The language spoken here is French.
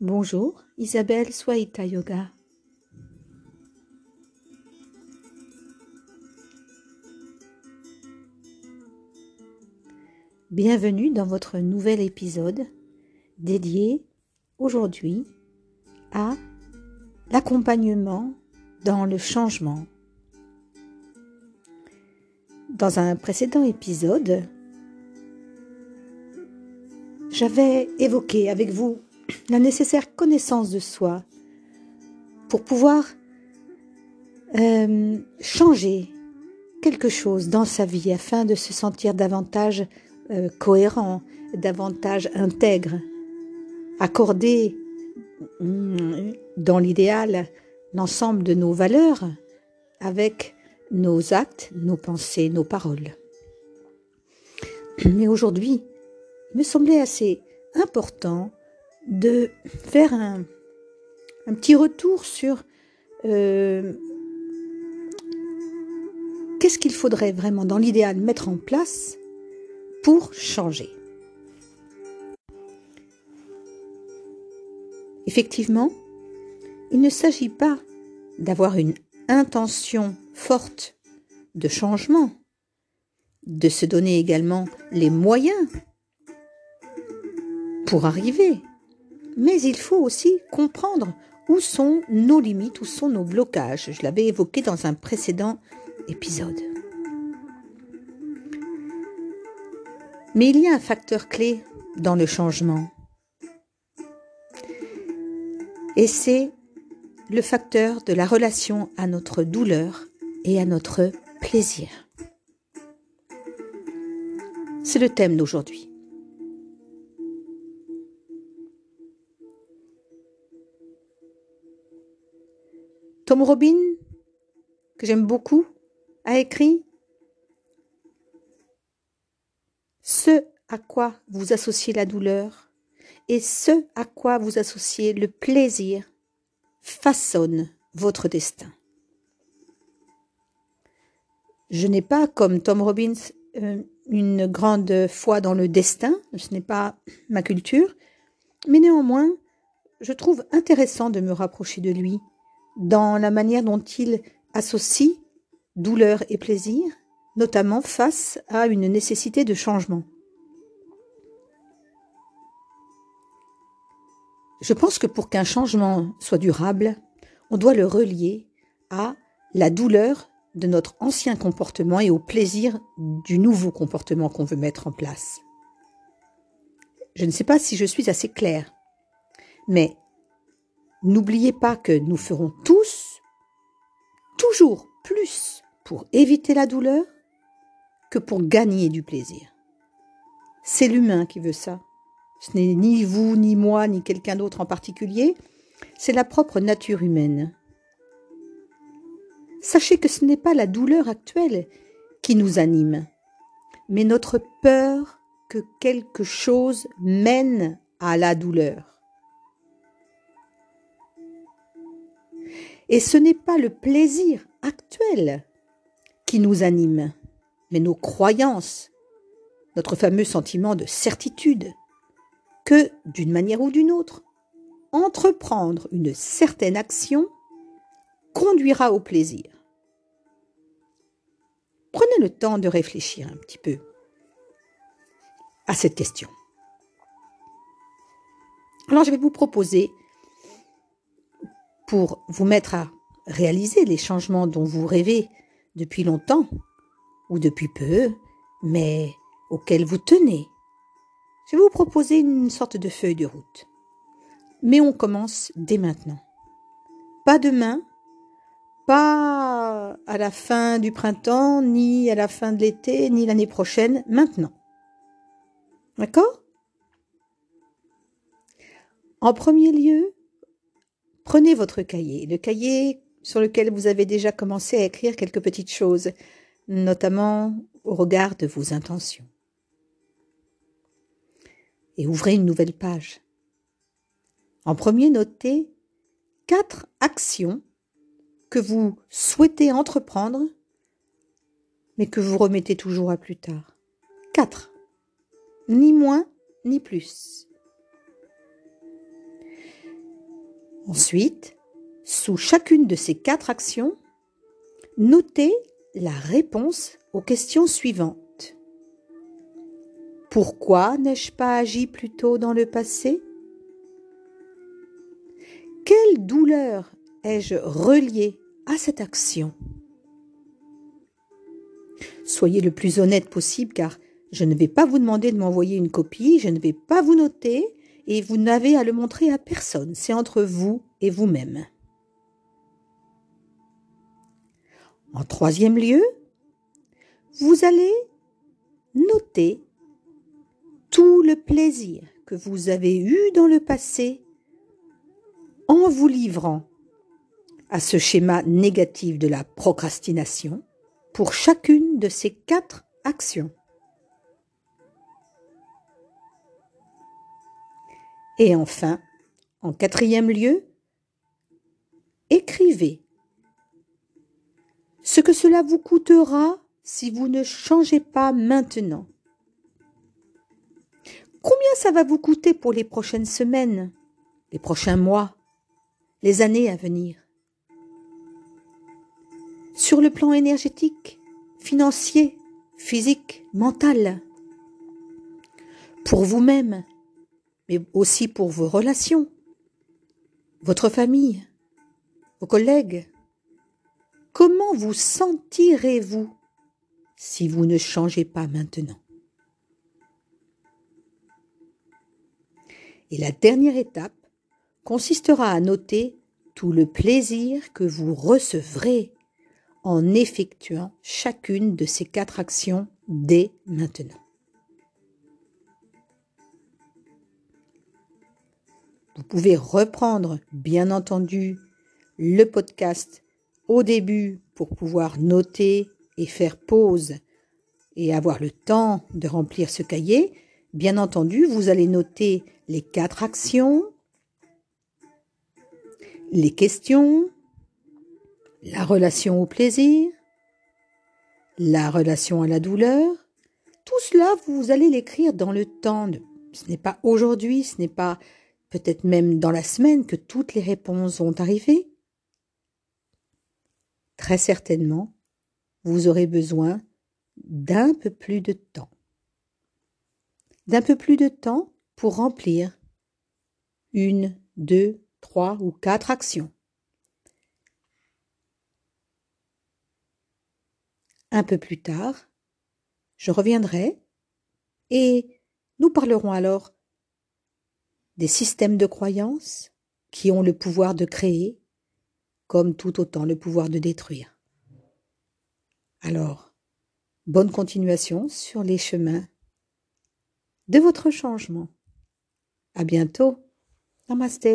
Bonjour, Isabelle Swaita Yoga. Bienvenue dans votre nouvel épisode dédié aujourd'hui à l'accompagnement dans le changement. Dans un précédent épisode, j'avais évoqué avec vous la nécessaire connaissance de soi pour pouvoir euh, changer quelque chose dans sa vie afin de se sentir davantage euh, cohérent, davantage intègre, accorder mm, dans l'idéal l'ensemble de nos valeurs avec nos actes, nos pensées, nos paroles. Mais aujourd'hui, il me semblait assez important de faire un, petit retour sur euh, qu'est-ce qu'il faudrait vraiment dans l'idéal mettre en place pour changer. Effectivement, il ne s'agit pas d'avoir une intention forte de changement, de se donner également les moyens pour arriver. Mais il faut aussi comprendre où sont nos limites, où sont nos blocages. Je l'avais évoqué dans un précédent épisode. Mais il y a un facteur clé dans le changement. Et c'est le facteur de la relation à notre douleur et à notre plaisir. C'est le thème d'aujourd'hui. Tom Robin, que j'aime beaucoup, a écrit Ce à quoi vous associez la douleur et ce à quoi vous associez le plaisir façonne votre destin. Je n'ai pas, comme Tom Robbins, euh, une grande foi dans le destin, ce n'est pas ma culture, mais néanmoins, je trouve intéressant de me rapprocher de lui dans la manière dont il associe douleur et plaisir, notamment face à une nécessité de changement. Je pense que pour qu'un changement soit durable, on doit le relier à la douleur de notre ancien comportement et au plaisir du nouveau comportement qu'on veut mettre en place. Je ne sais pas si je suis assez claire, mais N'oubliez pas que nous ferons tous toujours plus pour éviter la douleur que pour gagner du plaisir. C'est l'humain qui veut ça. Ce n'est ni vous, ni moi, ni quelqu'un d'autre en particulier, c'est la propre nature humaine. Sachez que ce n'est pas la douleur actuelle qui nous anime, mais notre peur que quelque chose mène à la douleur. Et ce n'est pas le plaisir actuel qui nous anime, mais nos croyances, notre fameux sentiment de certitude que, d'une manière ou d'une autre, entreprendre une certaine action conduira au plaisir. Prenez le temps de réfléchir un petit peu à cette question. Alors je vais vous proposer pour vous mettre à réaliser les changements dont vous rêvez depuis longtemps ou depuis peu, mais auxquels vous tenez. Je vais vous proposer une sorte de feuille de route. Mais on commence dès maintenant. Pas demain, pas à la fin du printemps, ni à la fin de l'été, ni l'année prochaine, maintenant. D'accord? En premier lieu, Prenez votre cahier, le cahier sur lequel vous avez déjà commencé à écrire quelques petites choses, notamment au regard de vos intentions. Et ouvrez une nouvelle page. En premier, notez quatre actions que vous souhaitez entreprendre, mais que vous remettez toujours à plus tard. Quatre. Ni moins, ni plus. Ensuite, sous chacune de ces quatre actions, notez la réponse aux questions suivantes. Pourquoi n'ai-je pas agi plus tôt dans le passé? Quelle douleur ai-je reliée à cette action? Soyez le plus honnête possible car je ne vais pas vous demander de m'envoyer une copie, je ne vais pas vous noter et vous n'avez à le montrer à personne. C'est entre vous et vous-même. En troisième lieu, vous allez noter tout le plaisir que vous avez eu dans le passé en vous livrant à ce schéma négatif de la procrastination pour chacune de ces quatre actions. Et enfin, en quatrième lieu, écrivez ce que cela vous coûtera si vous ne changez pas maintenant. Combien ça va vous coûter pour les prochaines semaines, les prochains mois, les années à venir? Sur le plan énergétique, financier, physique, mental. Pour vous-même, mais aussi pour vos relations, votre famille, vos collègues. Comment vous sentirez-vous si vous ne changez pas maintenant? Et la dernière étape consistera à noter tout le plaisir que vous recevrez en effectuant chacune de ces quatre actions dès maintenant. Vous pouvez reprendre, bien entendu, le podcast au début pour pouvoir noter et faire pause et avoir le temps de remplir ce cahier. Bien entendu, vous allez noter les quatre actions, les questions, la relation au plaisir, la relation à la douleur. Tout cela, vous allez l'écrire dans le temps. Ce n'est pas aujourd'hui, ce n'est pas peut-être même dans la semaine que toutes les réponses vont arriver. Très certainement, vous aurez besoin d'un peu plus de temps. D'un peu plus de temps pour remplir une, deux, trois ou quatre actions. Un peu plus tard, je reviendrai et nous parlerons alors des systèmes de croyances qui ont le pouvoir de créer comme tout autant le pouvoir de détruire. Alors, bonne continuation sur les chemins de votre changement. À bientôt. Namaste.